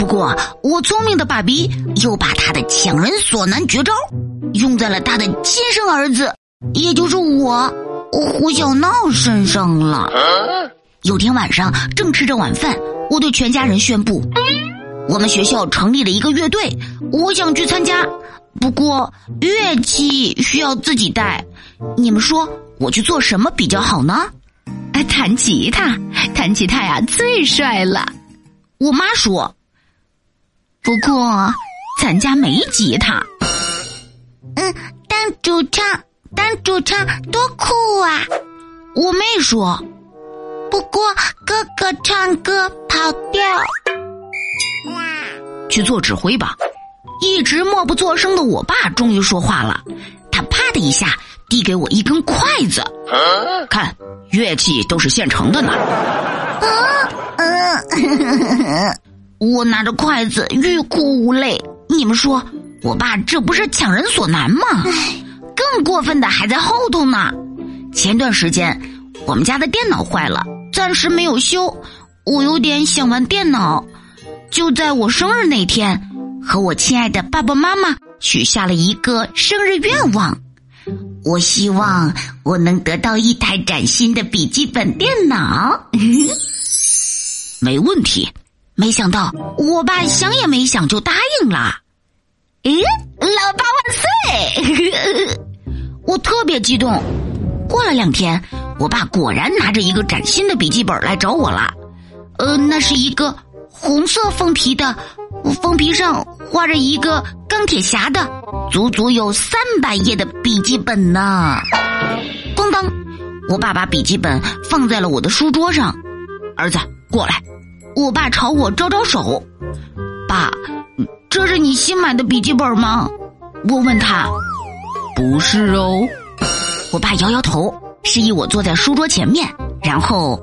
不过，我聪明的爸比又把他的强人所难绝招用在了他的亲生儿子，也就是我胡小闹身上了。有天晚上正吃着晚饭，我对全家人宣布，我们学校成立了一个乐队，我想去参加，不过乐器需要自己带。你们说我去做什么比较好呢？哎，弹吉他，弹吉他呀，最帅了。我妈说。不过，咱家没吉他。嗯，当主唱，当主唱多酷啊！我妹说。不过哥哥唱歌跑调。去做指挥吧。一直默不作声的我爸终于说话了，他啪的一下递给我一根筷子，看，乐器都是现成的呢。啊，嗯。我拿着筷子欲哭无泪。你们说，我爸这不是强人所难吗？更过分的还在后头呢。前段时间，我们家的电脑坏了，暂时没有修。我有点想玩电脑，就在我生日那天，和我亲爱的爸爸妈妈许下了一个生日愿望。我希望我能得到一台崭新的笔记本电脑。没问题。没想到，我爸想也没想就答应了。咦，老爸万岁！我特别激动。过了两天，我爸果然拿着一个崭新的笔记本来找我了。呃，那是一个红色封皮的，封皮上画着一个钢铁侠的，足足有三百页的笔记本呢。咣当，我爸把笔记本放在了我的书桌上。儿子，过来。我爸朝我招招手，爸，这是你新买的笔记本吗？我问他，不是哦。我爸摇摇头，示意我坐在书桌前面，然后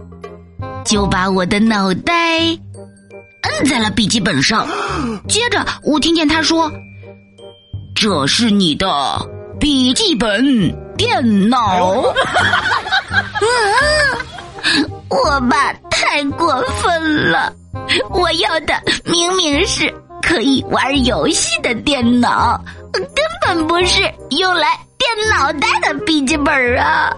就把我的脑袋摁在了笔记本上。接着我听见他说：“这是你的笔记本电脑。”我爸太过分了！我要的明明是可以玩游戏的电脑，根本不是用来垫脑袋的笔记本啊！